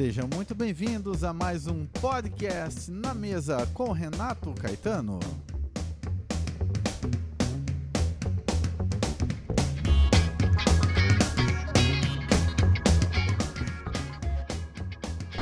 Sejam muito bem-vindos a mais um podcast na mesa com Renato Caetano.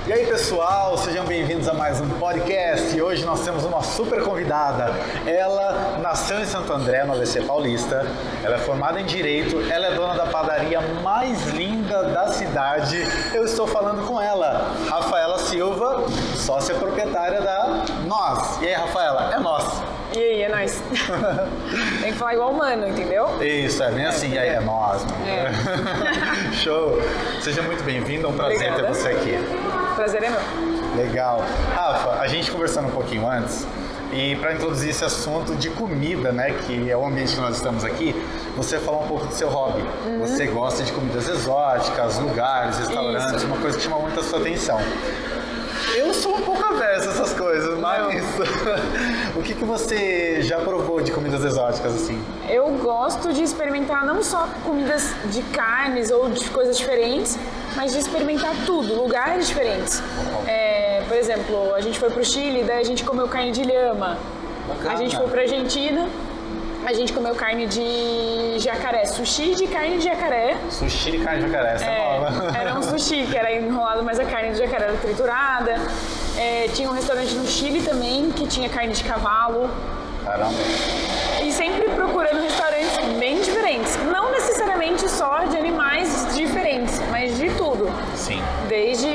E aí pessoal, sejam bem-vindos a mais um podcast. E hoje nós temos uma super convidada. Ela nasceu em Santo André, no ABC Paulista. Ela é formada em Direito. Ela é dona da padaria mais linda da cidade. Eu estou falando com ela, Rafaela Silva, sócia proprietária da Nós. E aí, Rafaela? É Nós. E aí, é nóis. Tem que falar igual humano, entendeu? Isso, é bem assim. E aí, é Nós. É. Show. Seja muito bem-vindo. É um prazer Obrigada. ter você aqui. Prazer é meu. Legal. Rafa, a gente conversando um pouquinho antes, e para introduzir esse assunto de comida, né, que é o ambiente que nós estamos aqui, você falou um pouco do seu hobby. Uhum. Você gosta de comidas exóticas, lugares, restaurantes, Isso. uma coisa que chama muito a sua atenção. Eu sou um pouco averso a essas coisas, mas o que, que você já provou de comidas exóticas assim? Eu gosto de experimentar não só comidas de carnes ou de coisas diferentes, mas de experimentar tudo, lugares diferentes. É, por exemplo, a gente foi pro Chile, daí a gente comeu carne de lhama. Bacana. A gente foi pra Argentina, a gente comeu carne de jacaré, sushi de carne de jacaré. Sushi de carne de jacaré, essa é, É, nova. era um sushi que era enrolado, mas a carne do jacaré era triturada. É, tinha um restaurante no Chile também que tinha carne de cavalo. Caramba. E sempre procurando restaurantes bem diferentes. Não necessariamente só de animais diferentes, mas de tudo. Sim. Desde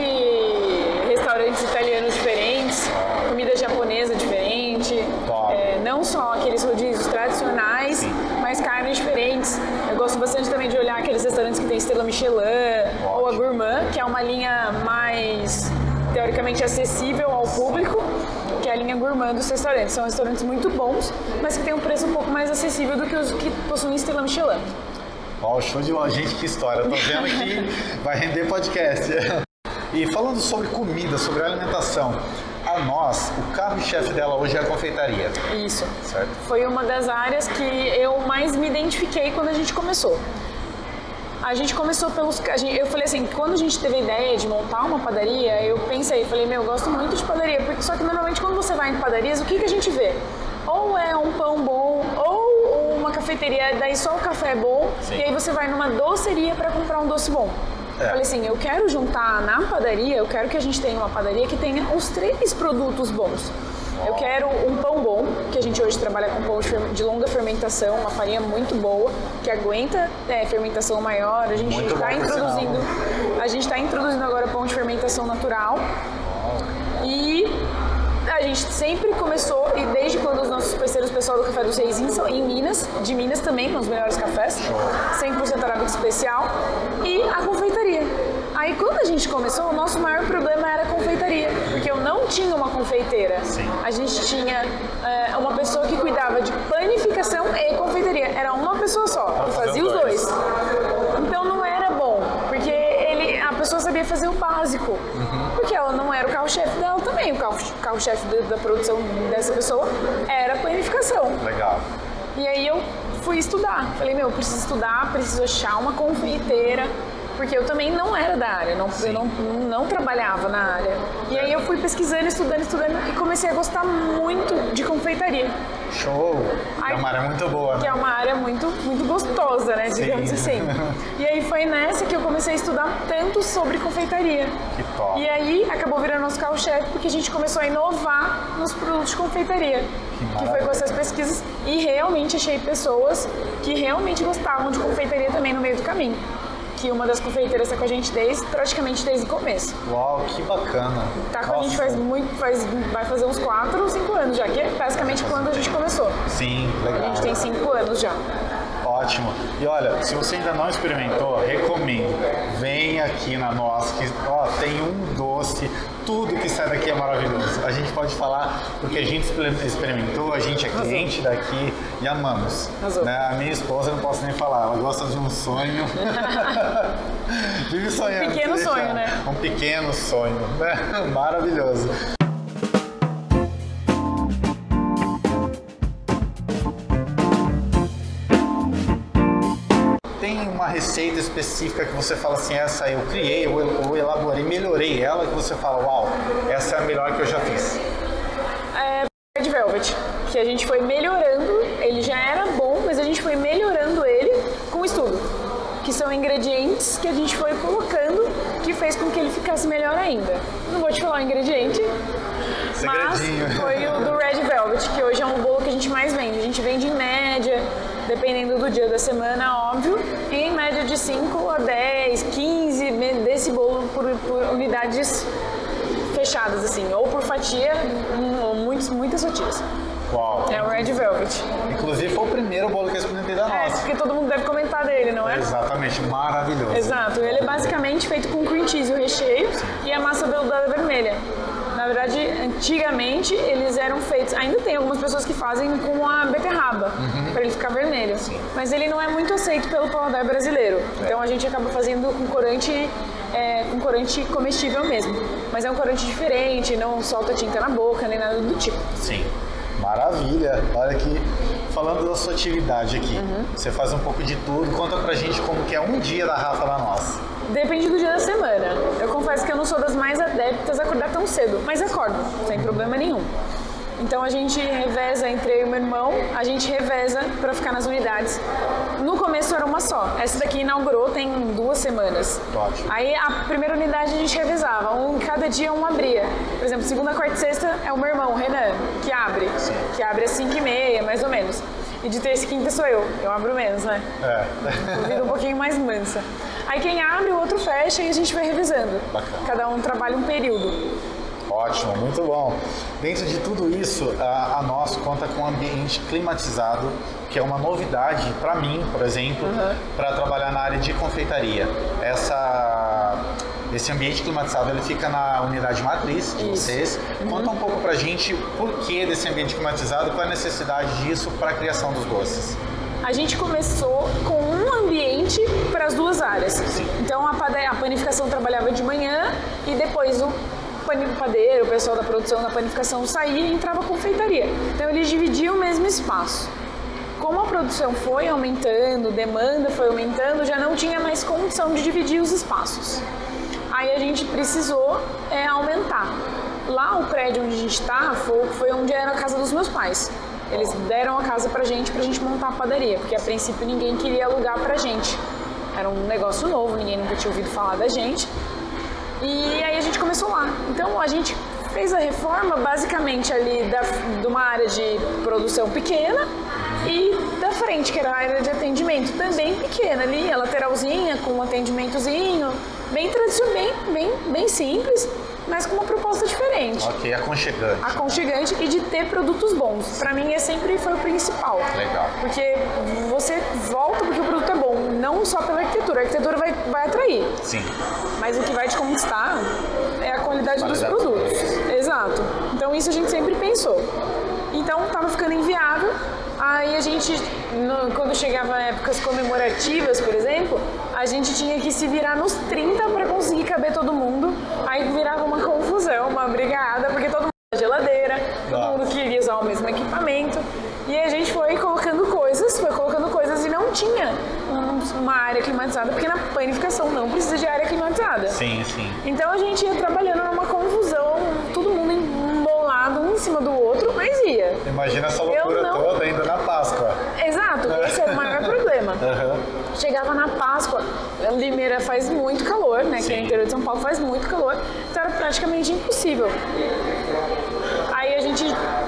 restaurantes italianos diferentes, comida japonesa diferente, Top. é, não só aqueles rodízios tradicionais, Sim. mas carnes diferentes. Eu gosto bastante também de olhar aqueles restaurantes que tem estrela Michelin ou a Ótimo. Gourmand, que é uma linha mais teoricamente acessível ao público, que é a linha Gourmand dos restaurantes. São restaurantes muito bons, mas que tem um preço um pouco mais acessível do que os que possuem estrela Michelin. Ó, show de bola. Gente, que história. Eu tô vendo que vai render podcast. E falando sobre comida, sobre alimentação, a nós, o carro-chefe dela hoje é a confeitaria, Isso. certo? Foi uma das áreas que eu mais me identifiquei quando a gente começou. A gente começou pelos. gente- eu falei assim, quando a gente teve a ideia de montar uma padaria, eu pensei, falei, meu, eu gosto muito de padaria, porque só que normalmente quando você vai em padarias, o que, que a gente vê? Ou é um pão bom, ou uma cafeteria, daí só o café é bom, Sim. e aí você vai numa doceria para comprar um doce bom. É. Falei assim, eu quero juntar na padaria, eu quero que a gente tenha uma padaria que tenha os três produtos bons. Eu quero um pão bom, que a gente hoje trabalha com pão de longa fermentação, uma farinha muito boa, que aguenta é, fermentação maior. A gente está introduzindo, a gente está introduzindo agora pão de fermentação natural. E a gente sempre começou, e desde quando os nossos parceiros, o pessoal do Café dos Reis em, Minas, de Minas também, com os melhores cafés, 100% arábica especial, e a confeitaria. Aí quando a gente começou, o nosso maior problema era a confeitaria, porque eu não tinha uma confeiteira. Sim. A gente tinha é, uma pessoa que cuidava de panificação e confeitaria. Era uma pessoa só, que fazia os dois. Então não era bom, porque ele, a pessoa sabia fazer o básico. Porque ela não era o carro-chefe dela também. O carro- carro-chefe da, da produção dessa pessoa era a planificação. Legal. E aí eu fui estudar. Falei, meu, eu preciso estudar, preciso achar uma confeiteira. Porque eu também não era da área, não, eu não, não trabalhava na área. E aí eu fui pesquisando, estudando, estudando e comecei a gostar muito de confeitaria. Show. É Ai, uma área muito boa, Que né? é uma área muito, muito gostosa, né? Digamos Sim. assim. E aí foi nessa que eu comecei a estudar tanto sobre confeitaria. Que top. E aí acabou virando nosso carro-chefe porque a gente começou a inovar nos produtos de confeitaria. Que Que foi com essas pesquisas. E realmente achei pessoas que realmente gostavam de confeitaria também no meio do caminho. Que uma das confeiteiras está com a gente desde, praticamente desde o começo. Uau, que bacana. Tá com a gente Nossa. faz muito, faz, vai fazer uns 4 ou 5 anos já, que é basicamente quando a gente começou. Sim, A legal. gente tem 5 anos já. Ótimo. E olha, se você ainda não experimentou, recomendo. Vem aqui na nossa, que ó, tem um doce, tudo que sai daqui é maravilhoso. A gente pode falar porque a gente exper- experimentou, a gente é cliente daqui e amamos. Né? A minha esposa eu não posso nem falar, ela gosta de um sonho. Vive sonhando. Um pequeno sonho, né? Um pequeno sonho, né? Maravilhoso. Receita específica que você fala assim, essa eu criei, ou elaborei, melhorei ela, que você fala, uau, essa é a melhor que eu já fiz? É Red Velvet, que a gente foi melhorando, ele já era bom, mas a gente foi melhorando ele com estudo. Que são ingredientes que a gente foi colocando que fez com que ele ficasse melhor ainda. Não vou te falar o ingrediente, mas Segredinho. foi o do Red Velvet, que hoje é um bolo que a gente mais vende. A gente vende em média, dependendo do dia da semana, óbvio, em média de 5 a 10, 15 me- desse bolo por, por unidades fechadas, assim, ou por fatia, ou muitos, muitas fatias. Uau. É o Red Velvet. Inclusive foi o primeiro bolo que eu experimentei da É, nossa. porque todo mundo deve comentar dele, não é? Exatamente, maravilhoso. Exato, ele é basicamente feito com cream cheese, o recheio, e a massa veluda vermelha. Na verdade, antigamente eles eram feitos, ainda tem algumas pessoas que fazem com a beterraba, para ele ficar vermelho. Mas ele não é muito aceito pelo paladar brasileiro. Então a gente acaba fazendo com corante, é, com corante comestível mesmo. Mas é um corante diferente, não solta tinta na boca, nem nada do tipo. Sim. Maravilha. Olha aqui, falando da sua atividade aqui. Uhum. Você faz um pouco de tudo. Conta pra gente como que é um dia da Rafa da nossa. Depende do dia da semana. Eu confesso que eu não sou das mais adeptas a acordar tão cedo, mas acordo, sem problema nenhum. Então a gente reveza entre eu e meu irmão, a gente reveza para ficar nas unidades. No começo era uma só. Essa daqui inaugurou tem duas semanas. Ótimo. Aí a primeira unidade a gente revezava, um cada dia um abria. Por exemplo, segunda, quarta e sexta é o meu irmão, o Renan, que abre. Que abre às 5 e meia, mais ou menos. E de terça e quinta sou eu. Eu abro menos, né? É. vida um pouquinho mais mansa. Aí quem abre, o outro fecha e a gente vai revisando. Bacana. Cada um trabalha um período. Ótimo, muito bom. Dentro de tudo isso, a, a nós conta com um ambiente climatizado, que é uma novidade para mim, por exemplo, para trabalhar na área de confeitaria. Essa, esse ambiente climatizado ele fica na unidade matriz de Isso. vocês. Conta um pouco pra gente o porquê desse ambiente climatizado, qual é a necessidade disso para a criação dos doces. A gente começou com um ambiente para as duas áreas. Então a, pade- a panificação trabalhava de manhã e depois o pani- padeiro, o pessoal da produção da panificação saía e entrava a confeitaria. Então eles dividiam o mesmo espaço. Como a produção foi aumentando, demanda foi aumentando, já não tinha mais condição de dividir os espaços. Aí a gente precisou é, aumentar. Lá o prédio onde a gente está foi, foi onde era a casa dos meus pais. Eles deram a casa pra gente, pra gente montar a padaria, porque a princípio ninguém queria alugar pra gente. Era um negócio novo, ninguém nunca tinha ouvido falar da gente. E aí a gente começou lá. Então a gente fez a reforma basicamente ali da, de uma área de produção pequena e da frente, que era a área de atendimento, também pequena ali, a lateralzinha, com um atendimentozinho, bem tradicional, bem, bem, bem simples, mas com uma proposta diferente. Ok, aconchegante. Aconchegante e de ter produtos bons. Pra mim, esse sempre foi o principal. Legal. Porque você volta porque o produto é bom, não só pela arquitetura. A arquitetura vai, vai atrair. Sim. Mas o que vai te conquistar é a qualidade dos Qualidade dos produtos. Exato. Então isso a gente sempre pensou. Então tava ficando inviável. Aí a gente, no- quando chegava épocas comemorativas, por exemplo, a gente tinha que se virar nos 30 para conseguir caber todo mundo. Aí virava uma confusão, uma brigada, porque todo mundo tinha geladeira, todo mundo queria usar o mesmo equipamento. E a gente foi colocando coisas, foi colocando coisas e não tinha um- uma área climatizada, porque na panificação não precisa de área climatizada. Sim, sim. Então a gente ia trabalhando numa confusão, todo mundo embolado um em cima do outro, mas ia. Imagina essa loucura não- toda ainda na Páscoa. Exato, maior problema. Aham. Chegava na Páscoa, Limeira faz muito calor, né? Que Sim. no interior de São Paulo faz muito calor, então era praticamente impossível. Aí a gente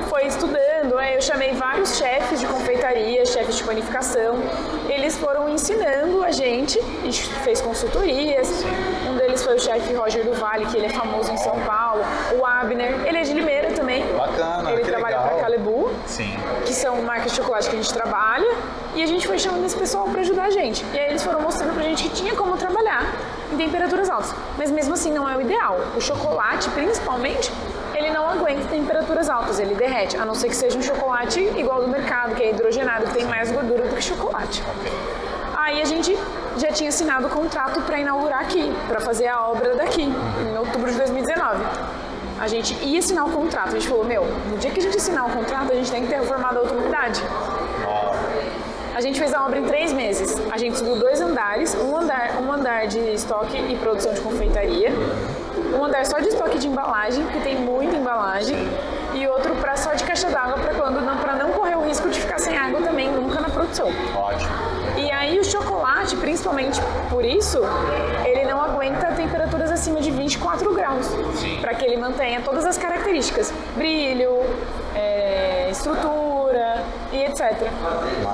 foi estudando, eu chamei vários chefes de confeitaria, chefes de panificação. Eles foram ensinando a gente, a gente fez consultorias. Um deles foi o chefe Roger do Vale, que ele é famoso em São Paulo. O Abner, ele é de Limeira também. Bacana, Ele trabalha Sim. que são marcas de chocolate que a gente trabalha, e a gente foi chamando esse pessoal para ajudar a gente. E aí eles foram mostrando pra gente que tinha como trabalhar em temperaturas altas. Mas mesmo assim não é o ideal. O chocolate, principalmente, ele não aguenta temperaturas altas, ele derrete, a não ser que seja um chocolate igual do mercado, que é hidrogenado, que tem mais gordura do que chocolate. Aí a gente já tinha assinado o contrato para inaugurar aqui, para fazer a obra daqui, em outubro de 2019. A gente ia assinar o contrato, a gente falou, meu, no dia que a gente assinar o contrato, a gente tem que ter reformado a outra unidade. A gente fez a obra em três meses. A gente subiu dois andares, um andar, um andar de estoque e produção de confeitaria, um andar só de estoque de embalagem, porque tem muita embalagem, e outro para só de caixa d'água para quando para não correr o risco de ficar sem água também nunca na produção. Ótimo. E aí o chocolate, principalmente por isso, ele não aguenta temperaturas acima de 24 graus, para que ele mantenha todas as características, brilho, é, estrutura e etc.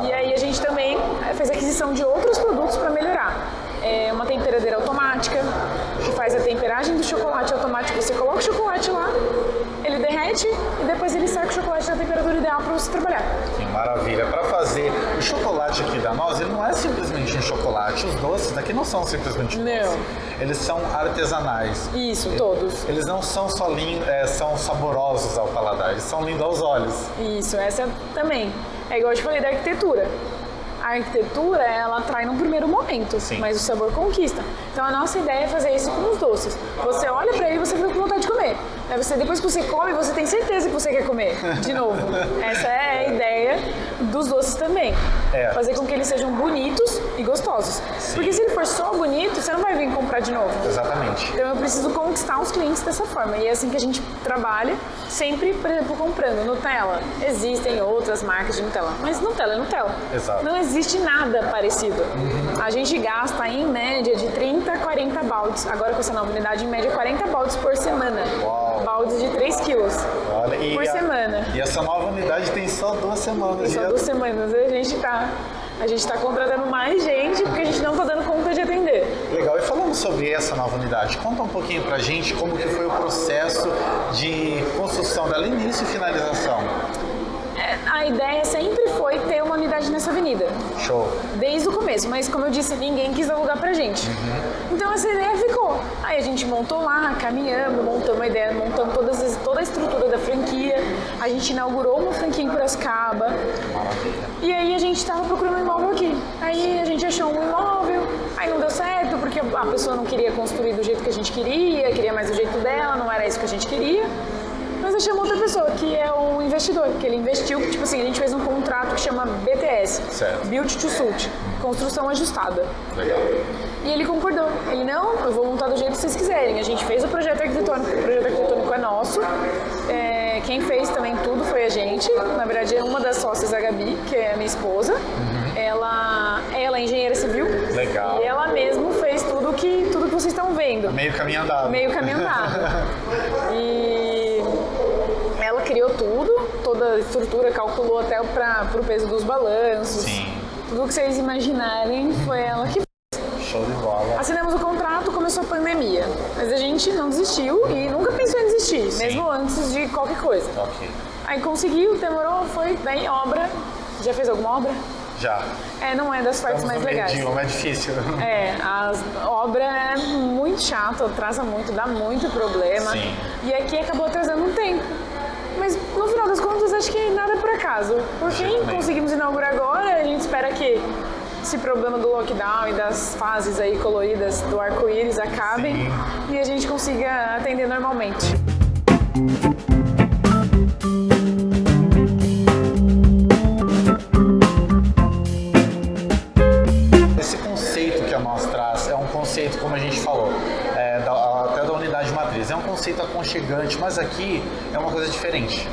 E aí a gente também fez aquisição de outros produtos para melhorar. É uma temperadeira automática, que faz a temperagem do chocolate automático. Você coloca o chocolate lá, ele derrete e depois ele seca o chocolate na temperatura ideal para você trabalhar. Sim, maravilha. Para fazer o chocolate aqui da nós, ele não é simplesmente um chocolate. Os doces daqui não são simplesmente Não. doces. Eles são artesanais. Isso, todos. Eles não são só lin- é, são saborosos ao paladar, eles são lindos aos olhos. Isso, essa também. É igual eu te falei da arquitetura. A arquitetura, ela atrai num primeiro momento, Sim. mas o sabor conquista. Então a nossa ideia é fazer isso com os doces. Você olha pra ele e você fica com vontade de comer. Aí você, depois que você come, você tem certeza que você quer comer de novo. Essa é a ideia dos doces também. É. Fazer com que eles sejam bonitos e gostosos. Porque se ele for só bonito, você não vai vir comprar de novo. Exatamente. Então eu preciso conquistar os clientes dessa forma. E é assim que a gente trabalha, sempre, por exemplo, comprando Nutella. Existem outras marcas de Nutella, mas Nutella é Nutella. Exato. Não existe nada parecido. A gente gasta em média de 30 a 40 baldes. Agora com essa nova unidade, em média 40 baldes por semana. Uau. Baldes de 3 quilos. Olha, Por a- semana. E essa nova unidade tem só duas semanas. Só já- duas semanas. A gente tá. A gente tá contratando mais gente porque a gente não tá dando conta de atender. Legal, e falando sobre essa nova unidade, conta um pouquinho pra gente como que foi o processo de construção dela, início e finalização. A ideia sempre foi ter uma unidade nessa avenida. Show. desde o começo, mas como eu disse, ninguém quis alugar pra gente. Então essa ideia ficou. Aí a gente montou lá, caminhamos, montamos a ideia, montamos todas as- toda a estrutura da franquia. A gente inaugurou uma franquia em Piracicaba. Maravilha. E aí a gente tava procurando um imóvel aqui. Aí a gente achou um imóvel, aí não deu certo, porque a pessoa não queria construir do jeito que a gente queria, queria mais do jeito dela, não era isso que a gente queria. Mas achamos outra pessoa, que é um investidor, que ele investiu, tipo assim, a gente fez um contrato que chama BTS, Certo. Build to Suit, construção ajustada. Legal. E ele concordou. Ele, não, eu vou montar do jeito que vocês quiserem. A gente fez o projeto arquitetônico, o projeto arquitetônico é nosso. É, quem fez também tudo foi a gente. Na verdade, é uma das sócias, a Gabi, que é a minha esposa. Ela, ela é engenheira civil. Legal. E ela mesmo fez tudo que, tudo que vocês estão vendo. Meio caminho andado. Meio caminho andado. E criou tudo, toda a estrutura, calculou até para o peso dos balanços. Sim. Tudo que vocês imaginarem foi ela que Show de bola. Assinamos o contrato, começou a pandemia. Mas a gente não desistiu e nunca pensou em desistir, mesmo antes de qualquer coisa. Ok. Aí conseguiu, demorou, foi, daí obra. Já fez alguma obra? Já. É, não é das partes Estamos mais legais. de uma, é difícil. É, a obra é muito chata, atrasa muito, dá muito problema. Sim. E aqui acabou atrasando um tempo. Mas no final das contas, acho que nada é por acaso. Por fim, conseguimos inaugurar agora, a gente espera que esse problema do lockdown e das fases aí coloridas do arco-íris acabem e a gente consiga atender normalmente. Mas aqui é uma coisa diferente.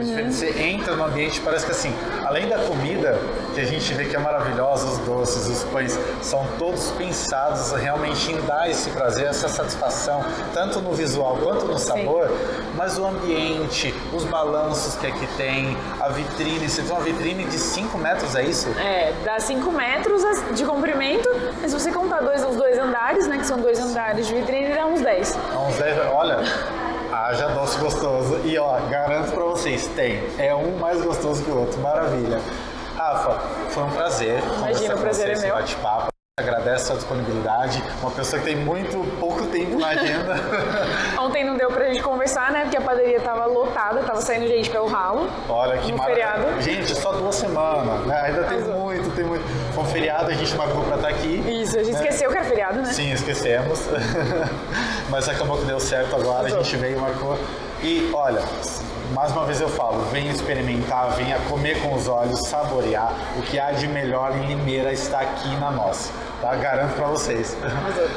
Diferente. Você entra no ambiente, parece que assim, além da comida, que a gente vê que é maravilhosa, os doces, os pães, são todos pensados realmente em dar esse prazer, essa satisfação, tanto no visual quanto no sabor, mas o ambiente, os balanços que aqui tem, a vitrine, você tem uma vitrine de 5 metros, é isso? É, dá 5 metros de comprimento, mas se você contar dois, os dois andares, né, que são dois andares de vitrine, dá uns 10. É uns 10, olha, haja doce gostoso. E ó, garanto pra vocês, tem. É um mais gostoso que o outro. Maravilha. Rafa, foi um prazer conversar o prazer é meu. bate-papo. Agradeço a sua disponibilidade. Uma pessoa que tem muito pouco tempo na agenda. Ontem não deu pra gente conversar, né, porque a padaria tava lotada, tava saindo gente pelo ralo. Olha que maravilha. feriado. Gente, só duas semanas, né? Ainda tem Arrasou. muito, tem muito. Foi um feriado, a gente marcou pra estar aqui. Isso, a gente esqueceu que era feriado, né? Sim, esquecemos. Mas acabou que deu certo agora, a Arrasou. gente veio e marcou. E olha, mais uma vez eu falo, venha experimentar, venha comer com os olhos, saborear. O que há de melhor em Limeira está aqui na nossa. Tá? Garanto para vocês.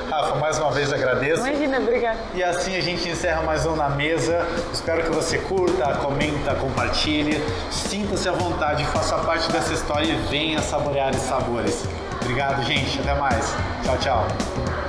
Rafa, mais uma vez agradeço. Imagina, obrigada. E assim a gente encerra mais um na mesa. Espero que você curta, comenta, compartilhe. Sinta-se à vontade, faça parte dessa história e venha saborear os sabores. Obrigado, gente. Até mais. Tchau, tchau.